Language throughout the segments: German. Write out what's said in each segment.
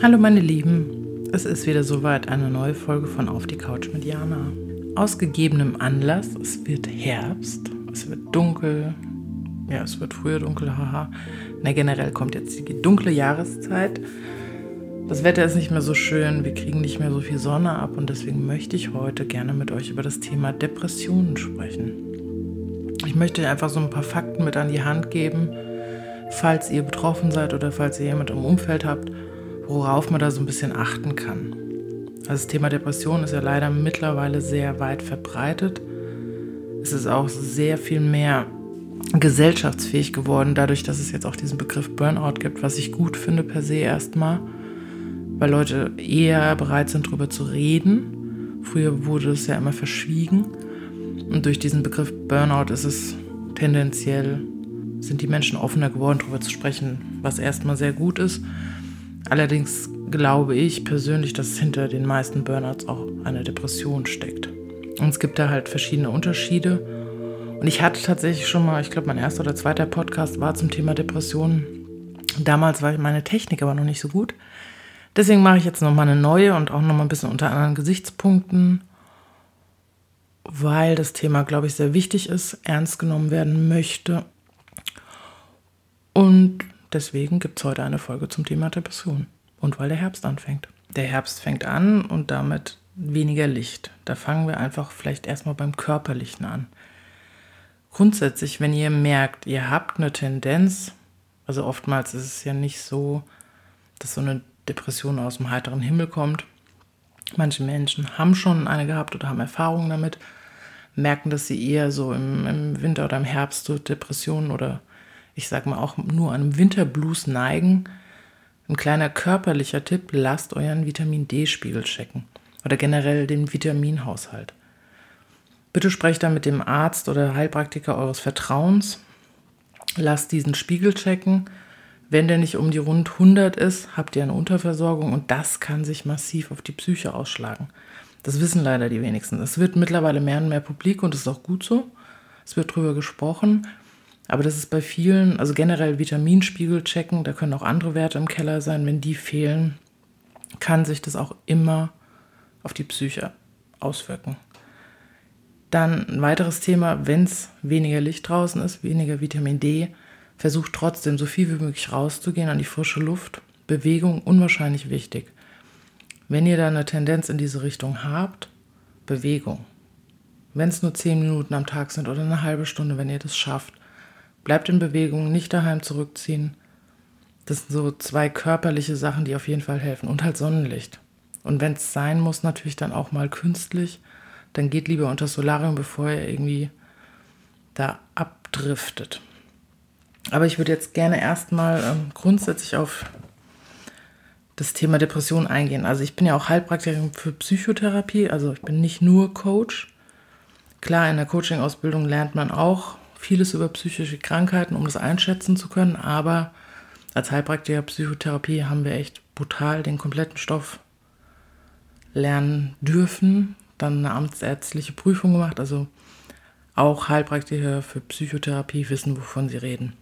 Hallo meine Lieben, es ist wieder soweit eine neue Folge von Auf die Couch mit Jana. Aus gegebenem Anlass, es wird Herbst, es wird dunkel, ja, es wird früher dunkel, haha. Na, generell kommt jetzt die dunkle Jahreszeit. Das Wetter ist nicht mehr so schön, wir kriegen nicht mehr so viel Sonne ab und deswegen möchte ich heute gerne mit euch über das Thema Depressionen sprechen. Ich möchte einfach so ein paar Fakten mit an die Hand geben, falls ihr betroffen seid oder falls ihr jemand im Umfeld habt, worauf man da so ein bisschen achten kann. Also das Thema Depression ist ja leider mittlerweile sehr weit verbreitet. Es ist auch sehr viel mehr gesellschaftsfähig geworden, dadurch, dass es jetzt auch diesen Begriff Burnout gibt, was ich gut finde per se erstmal, weil Leute eher bereit sind, darüber zu reden. Früher wurde es ja immer verschwiegen. Und durch diesen Begriff Burnout ist es tendenziell, sind die Menschen offener geworden, darüber zu sprechen, was erstmal sehr gut ist. Allerdings glaube ich persönlich, dass hinter den meisten Burnouts auch eine Depression steckt. Und es gibt da halt verschiedene Unterschiede. Und ich hatte tatsächlich schon mal, ich glaube, mein erster oder zweiter Podcast war zum Thema Depressionen. Damals war meine Technik aber noch nicht so gut. Deswegen mache ich jetzt nochmal eine neue und auch nochmal ein bisschen unter anderen Gesichtspunkten, weil das Thema, glaube ich, sehr wichtig ist, ernst genommen werden möchte. Und Deswegen gibt es heute eine Folge zum Thema Depression. Und weil der Herbst anfängt. Der Herbst fängt an und damit weniger Licht. Da fangen wir einfach vielleicht erstmal beim Körperlichen an. Grundsätzlich, wenn ihr merkt, ihr habt eine Tendenz, also oftmals ist es ja nicht so, dass so eine Depression aus dem heiteren Himmel kommt. Manche Menschen haben schon eine gehabt oder haben Erfahrungen damit, merken, dass sie eher so im, im Winter oder im Herbst so Depressionen oder ich sage mal auch nur einem Winterblues neigen, ein kleiner körperlicher Tipp, lasst euren Vitamin D-Spiegel checken oder generell den Vitaminhaushalt. Bitte sprecht dann mit dem Arzt oder Heilpraktiker eures Vertrauens. Lasst diesen Spiegel checken. Wenn der nicht um die rund 100 ist, habt ihr eine Unterversorgung und das kann sich massiv auf die Psyche ausschlagen. Das wissen leider die wenigsten. Es wird mittlerweile mehr und mehr publik und das ist auch gut so. Es wird drüber gesprochen. Aber das ist bei vielen, also generell Vitaminspiegel checken, da können auch andere Werte im Keller sein. Wenn die fehlen, kann sich das auch immer auf die Psyche auswirken. Dann ein weiteres Thema, wenn es weniger Licht draußen ist, weniger Vitamin D, versucht trotzdem so viel wie möglich rauszugehen an die frische Luft. Bewegung unwahrscheinlich wichtig. Wenn ihr da eine Tendenz in diese Richtung habt, Bewegung. Wenn es nur zehn Minuten am Tag sind oder eine halbe Stunde, wenn ihr das schafft, Bleibt in Bewegung, nicht daheim zurückziehen. Das sind so zwei körperliche Sachen, die auf jeden Fall helfen. Und halt Sonnenlicht. Und wenn es sein muss, natürlich dann auch mal künstlich. Dann geht lieber unter Solarium, bevor ihr irgendwie da abdriftet. Aber ich würde jetzt gerne erstmal ähm, grundsätzlich auf das Thema Depression eingehen. Also ich bin ja auch Heilpraktikerin für Psychotherapie, also ich bin nicht nur Coach. Klar, in der Coaching-Ausbildung lernt man auch vieles über psychische Krankheiten, um das einschätzen zu können, aber als Heilpraktiker Psychotherapie haben wir echt brutal den kompletten Stoff lernen dürfen, dann eine amtsärztliche Prüfung gemacht, also auch Heilpraktiker für Psychotherapie wissen, wovon sie reden.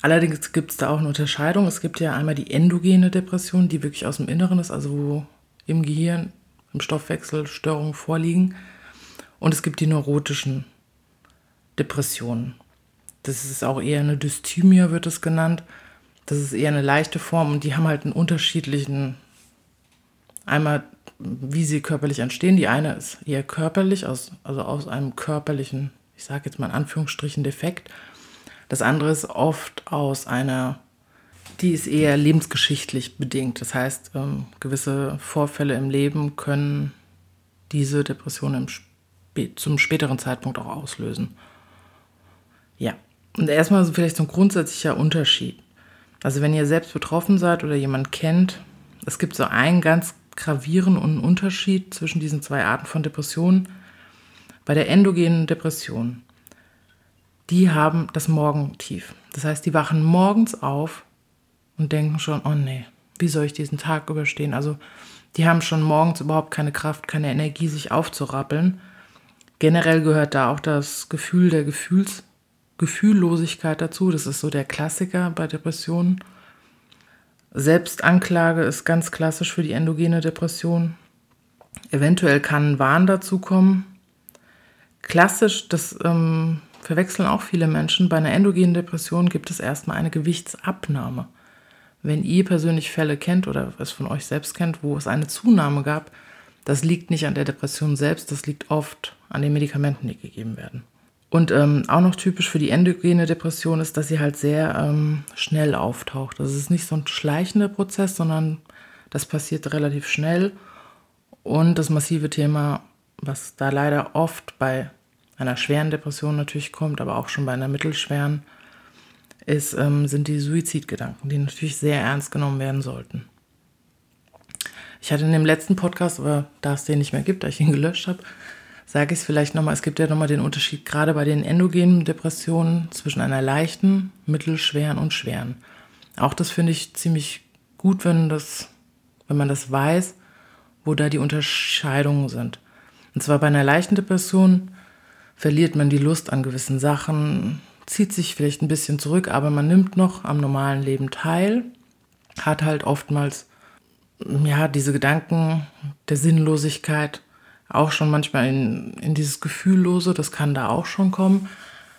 Allerdings gibt es da auch eine Unterscheidung. Es gibt ja einmal die endogene Depression, die wirklich aus dem Inneren ist, also wo im Gehirn, im Stoffwechsel Störungen vorliegen. Und es gibt die neurotischen Depressionen. Das ist auch eher eine Dysthymia, wird es genannt. Das ist eher eine leichte Form und die haben halt einen unterschiedlichen, einmal wie sie körperlich entstehen. Die eine ist eher körperlich, aus, also aus einem körperlichen, ich sage jetzt mal in Anführungsstrichen, Defekt. Das andere ist oft aus einer, die ist eher lebensgeschichtlich bedingt. Das heißt, ähm, gewisse Vorfälle im Leben können diese Depression Sp zum späteren Zeitpunkt auch auslösen. Ja, und erstmal so vielleicht so ein grundsätzlicher Unterschied. Also wenn ihr selbst betroffen seid oder jemand kennt, es gibt so einen ganz gravierenden Unterschied zwischen diesen zwei Arten von Depressionen. Bei der endogenen Depression, die haben das Morgentief. Das heißt, die wachen morgens auf und denken schon, oh nee, wie soll ich diesen Tag überstehen? Also die haben schon morgens überhaupt keine Kraft, keine Energie, sich aufzurappeln. Generell gehört da auch das Gefühl der Gefühls Gefühllosigkeit dazu. Das ist so der Klassiker bei Depressionen. Selbstanklage ist ganz klassisch für die endogene Depression. Eventuell kann ein Wahn dazukommen. Klassisch, das ähm, verwechseln auch viele Menschen, bei einer endogenen Depression gibt es erstmal eine Gewichtsabnahme. Wenn ihr persönlich Fälle kennt oder es von euch selbst kennt, wo es eine Zunahme gab, das liegt nicht an der Depression selbst, das liegt oft an den Medikamenten, die gegeben werden. Und ähm, auch noch typisch für die endogene Depression ist, dass sie halt sehr ähm, schnell auftaucht. Das ist nicht so ein schleichender Prozess, sondern das passiert relativ schnell. Und das massive Thema, was da leider oft bei einer schweren Depression natürlich kommt, aber auch schon bei einer mittelschweren, ist, ähm, sind die Suizidgedanken, die natürlich sehr ernst genommen werden sollten. Ich hatte in dem letzten Podcast, aber da es den nicht mehr gibt, da ich ihn gelöscht habe, sage ich es vielleicht nochmal, es gibt ja nochmal den Unterschied gerade bei den endogenen Depressionen zwischen einer leichten, mittelschweren und schweren. Auch das finde ich ziemlich gut, wenn, das, wenn man das weiß, wo da die Unterscheidungen sind. Und zwar bei einer leichten Depression verliert man die Lust an gewissen Sachen, zieht sich vielleicht ein bisschen zurück, aber man nimmt noch am normalen Leben teil, hat halt oftmals ja diese Gedanken der Sinnlosigkeit, auch schon manchmal in, in dieses Gefühllose, das kann da auch schon kommen.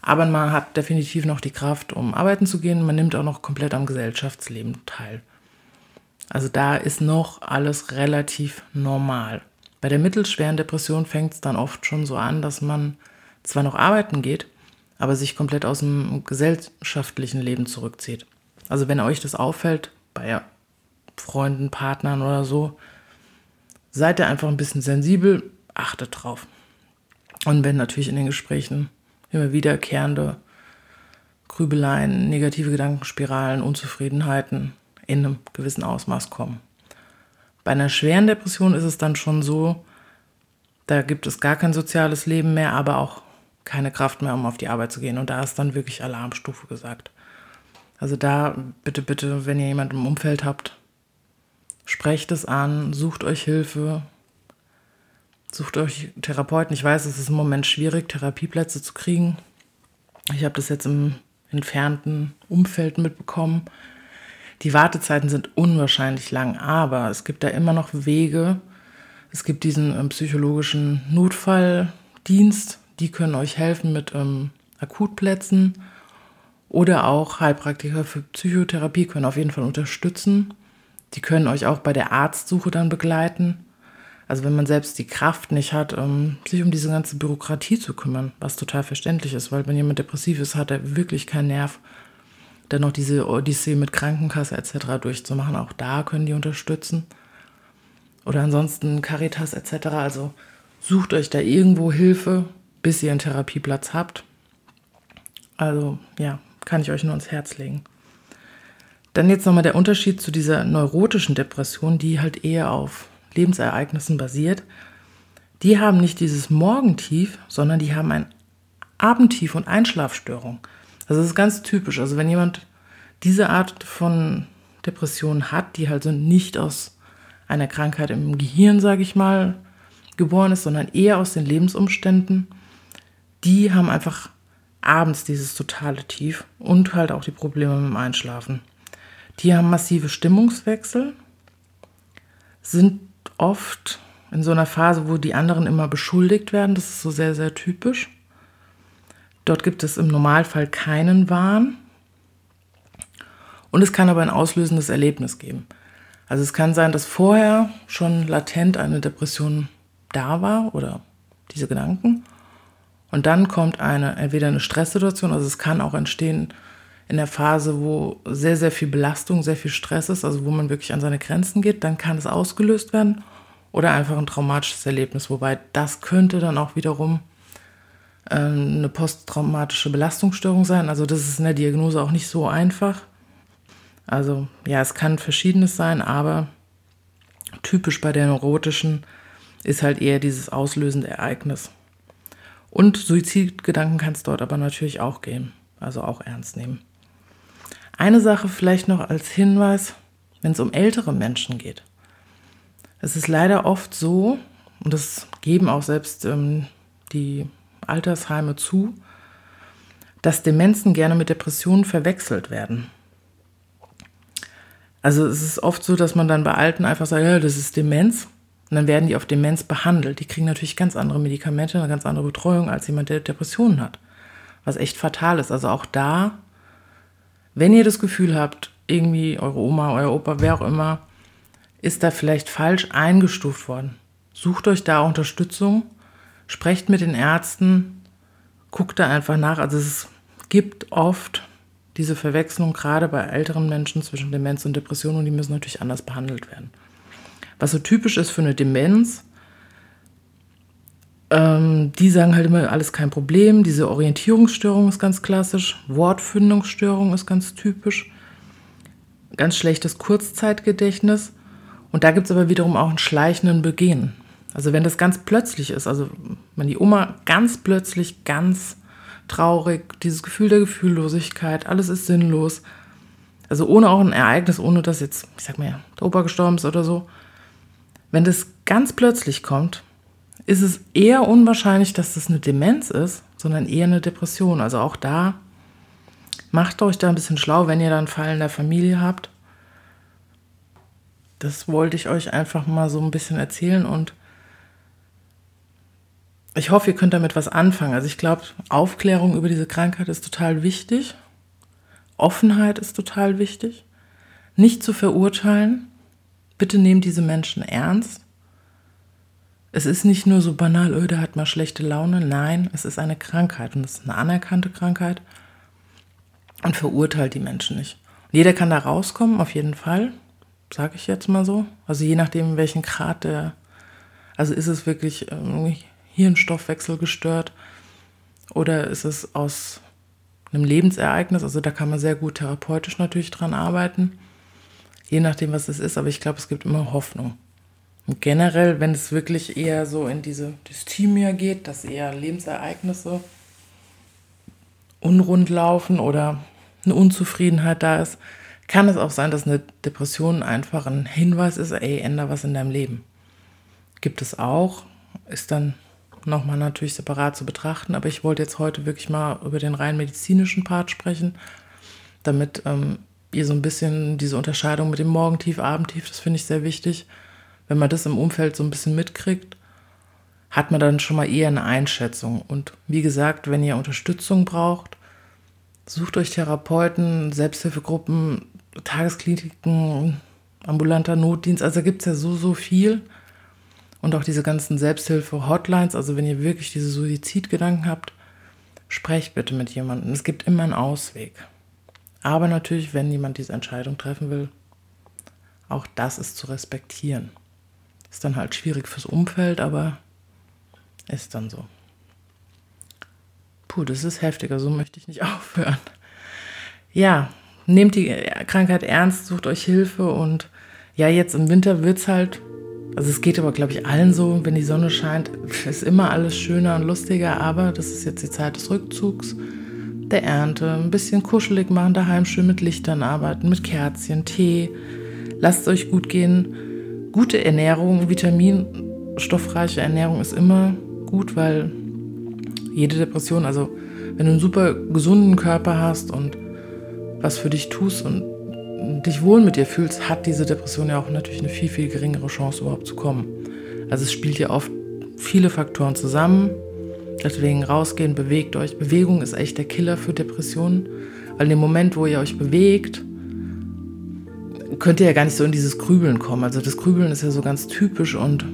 Aber man hat definitiv noch die Kraft, um arbeiten zu gehen. Man nimmt auch noch komplett am Gesellschaftsleben teil. Also da ist noch alles relativ normal. Bei der mittelschweren Depression fängt es dann oft schon so an, dass man zwar noch arbeiten geht, aber sich komplett aus dem gesellschaftlichen Leben zurückzieht. Also wenn euch das auffällt, bei Freunden, Partnern oder so, seid ihr einfach ein bisschen sensibel, achtet drauf. Und wenn natürlich in den Gesprächen immer wiederkehrende Grübeleien, negative Gedankenspiralen, Unzufriedenheiten in einem gewissen Ausmaß kommen. Bei einer schweren Depression ist es dann schon so, da gibt es gar kein soziales Leben mehr, aber auch keine Kraft mehr, um auf die Arbeit zu gehen. Und da ist dann wirklich Alarmstufe gesagt. Also da bitte, bitte, wenn ihr jemanden im Umfeld habt, Sprecht es an, sucht euch Hilfe, sucht euch Therapeuten. Ich weiß, es ist im Moment schwierig, Therapieplätze zu kriegen. Ich habe das jetzt im entfernten Umfeld mitbekommen. Die Wartezeiten sind unwahrscheinlich lang, aber es gibt da immer noch Wege. Es gibt diesen ähm, psychologischen Notfalldienst, die können euch helfen mit ähm, Akutplätzen oder auch Heilpraktiker für Psychotherapie können auf jeden Fall unterstützen. Die können euch auch bei der Arztsuche dann begleiten. Also wenn man selbst die Kraft nicht hat, um, sich um diese ganze Bürokratie zu kümmern, was total verständlich ist, weil wenn jemand depressiv ist, hat er wirklich keinen Nerv, dann noch diese Odyssee mit Krankenkasse etc. durchzumachen. Auch da können die unterstützen. Oder ansonsten Caritas etc. Also sucht euch da irgendwo Hilfe, bis ihr einen Therapieplatz habt. Also ja, kann ich euch nur ans Herz legen. Dann jetzt nochmal der Unterschied zu dieser neurotischen Depression, die halt eher auf Lebensereignissen basiert. Die haben nicht dieses Morgentief, sondern die haben ein Abendtief und Einschlafstörung. Also das ist ganz typisch. Also wenn jemand diese Art von Depression hat, die halt so nicht aus einer Krankheit im Gehirn, sage ich mal, geboren ist, sondern eher aus den Lebensumständen, die haben einfach abends dieses totale Tief und halt auch die Probleme mit dem Einschlafen. Die haben massive Stimmungswechsel, sind oft in so einer Phase, wo die anderen immer beschuldigt werden. Das ist so sehr, sehr typisch. Dort gibt es im Normalfall keinen Wahn. Und es kann aber ein auslösendes Erlebnis geben. Also es kann sein, dass vorher schon latent eine Depression da war oder diese Gedanken. Und dann kommt eine, entweder eine Stresssituation, also es kann auch entstehen, in der Phase, wo sehr, sehr viel Belastung, sehr viel Stress ist, also wo man wirklich an seine Grenzen geht, dann kann es ausgelöst werden oder einfach ein traumatisches Erlebnis. Wobei das könnte dann auch wiederum äh, eine posttraumatische Belastungsstörung sein. Also das ist in der Diagnose auch nicht so einfach. Also ja, es kann verschiedenes sein, aber typisch bei der neurotischen ist halt eher dieses auslösende Ereignis. Und Suizidgedanken kann es dort aber natürlich auch geben, also auch ernst nehmen. Eine Sache vielleicht noch als Hinweis, wenn es um ältere Menschen geht. Es ist leider oft so, und das geben auch selbst ähm, die Altersheime zu, dass Demenzen gerne mit Depressionen verwechselt werden. Also es ist oft so, dass man dann bei Alten einfach sagt, ja, das ist Demenz. Und dann werden die auf Demenz behandelt. Die kriegen natürlich ganz andere Medikamente, eine ganz andere Betreuung als jemand, der Depressionen hat. Was echt fatal ist. Also auch da, wenn ihr das Gefühl habt, irgendwie eure Oma, euer Opa, wer auch immer, ist da vielleicht falsch eingestuft worden. Sucht euch da Unterstützung, sprecht mit den Ärzten, guckt da einfach nach. Also es gibt oft diese Verwechslung gerade bei älteren Menschen zwischen Demenz und Depression und die müssen natürlich anders behandelt werden. Was so typisch ist für eine Demenz, ähm, die sagen halt immer, alles kein Problem. Diese Orientierungsstörung ist ganz klassisch, Wortfindungsstörung ist ganz typisch, ganz schlechtes Kurzzeitgedächtnis. Und da gibt es aber wiederum auch einen schleichenden Beginn. Also wenn das ganz plötzlich ist, also wenn die Oma ganz plötzlich ganz traurig, dieses Gefühl der Gefühllosigkeit, alles ist sinnlos. Also ohne auch ein Ereignis, ohne dass jetzt, ich sag mal, der Opa gestorben ist oder so. Wenn das ganz plötzlich kommt, ist es eher unwahrscheinlich, dass das eine Demenz ist, sondern eher eine Depression. Also auch da macht euch da ein bisschen schlau, wenn ihr dann einen Fall in der Familie habt. Das wollte ich euch einfach mal so ein bisschen erzählen und ich hoffe, ihr könnt damit was anfangen. Also ich glaube, Aufklärung über diese Krankheit ist total wichtig. Offenheit ist total wichtig. Nicht zu verurteilen. Bitte nehmt diese Menschen ernst. Es ist nicht nur so banal, öh, der hat mal schlechte Laune. Nein, es ist eine Krankheit und es ist eine anerkannte Krankheit. Und verurteilt die Menschen nicht. jeder kann da rauskommen, auf jeden Fall, sage ich jetzt mal so. Also je nachdem, welchen Grad der, also ist es wirklich irgendwie Hirnstoffwechsel gestört oder ist es aus einem Lebensereignis? Also da kann man sehr gut therapeutisch natürlich dran arbeiten, je nachdem, was es ist. Aber ich glaube, es gibt immer Hoffnung. Und generell, wenn es wirklich eher so in diese Dysthymia geht, dass eher Lebensereignisse unrund laufen oder eine Unzufriedenheit da ist, kann es auch sein, dass eine Depression einfach ein Hinweis ist, ey, änder was in deinem Leben. Gibt es auch, ist dann nochmal natürlich separat zu betrachten. Aber ich wollte jetzt heute wirklich mal über den rein medizinischen Part sprechen, damit ähm, ihr so ein bisschen diese Unterscheidung mit dem Morgentief, Abendtief, das finde ich sehr wichtig. Wenn man das im Umfeld so ein bisschen mitkriegt, hat man dann schon mal eher eine Einschätzung. Und wie gesagt, wenn ihr Unterstützung braucht, sucht euch Therapeuten, Selbsthilfegruppen, Tageskliniken, ambulanter Notdienst. Also gibt es ja so, so viel. Und auch diese ganzen Selbsthilfe-Hotlines, also wenn ihr wirklich diese Suizidgedanken habt, sprecht bitte mit jemandem. Es gibt immer einen Ausweg. Aber natürlich, wenn jemand diese Entscheidung treffen will, auch das ist zu respektieren. Ist dann halt schwierig fürs Umfeld, aber ist dann so. Puh, das ist heftiger, so möchte ich nicht aufhören. Ja, nehmt die Krankheit ernst, sucht euch Hilfe und ja, jetzt im Winter wird es halt also es geht aber, glaube ich, allen so, wenn die Sonne scheint, ist immer alles schöner und lustiger, aber das ist jetzt die Zeit des Rückzugs, der Ernte, ein bisschen kuschelig machen, daheim schön mit Lichtern arbeiten, mit Kerzchen, Tee. Lasst es euch gut gehen. Gute Ernährung, vitaminstoffreiche Ernährung ist immer gut, weil jede Depression, also wenn du einen super gesunden Körper hast und was für dich tust und dich wohl mit dir fühlst, hat diese Depression ja auch natürlich eine viel, viel geringere Chance überhaupt zu kommen. Also es spielt ja oft viele Faktoren zusammen. Deswegen rausgehen, bewegt euch. Bewegung ist echt der Killer für Depressionen. Weil in dem Moment, wo ihr euch bewegt, könnt ihr ja gar nicht so in dieses Grübeln kommen. Also das Grübeln ist ja so ganz typisch und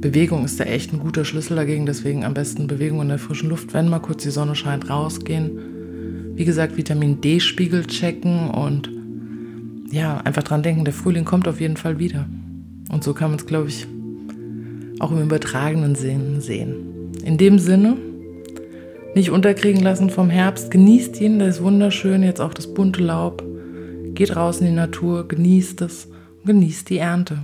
Bewegung ist da echt ein guter Schlüssel dagegen. Deswegen am besten Bewegung in der frischen Luft, wenn mal kurz die Sonne scheint, rausgehen. Wie gesagt, Vitamin D-Spiegel checken und ja, einfach dran denken, der Frühling kommt auf jeden Fall wieder. Und so kann man es, glaube ich, auch im übertragenen Sinn sehen. In dem Sinne, nicht unterkriegen lassen vom Herbst, genießt ihn, der ist wunderschön, jetzt auch das bunte Laub. Geht raus in die Natur, genießt es und genießt die Ernte.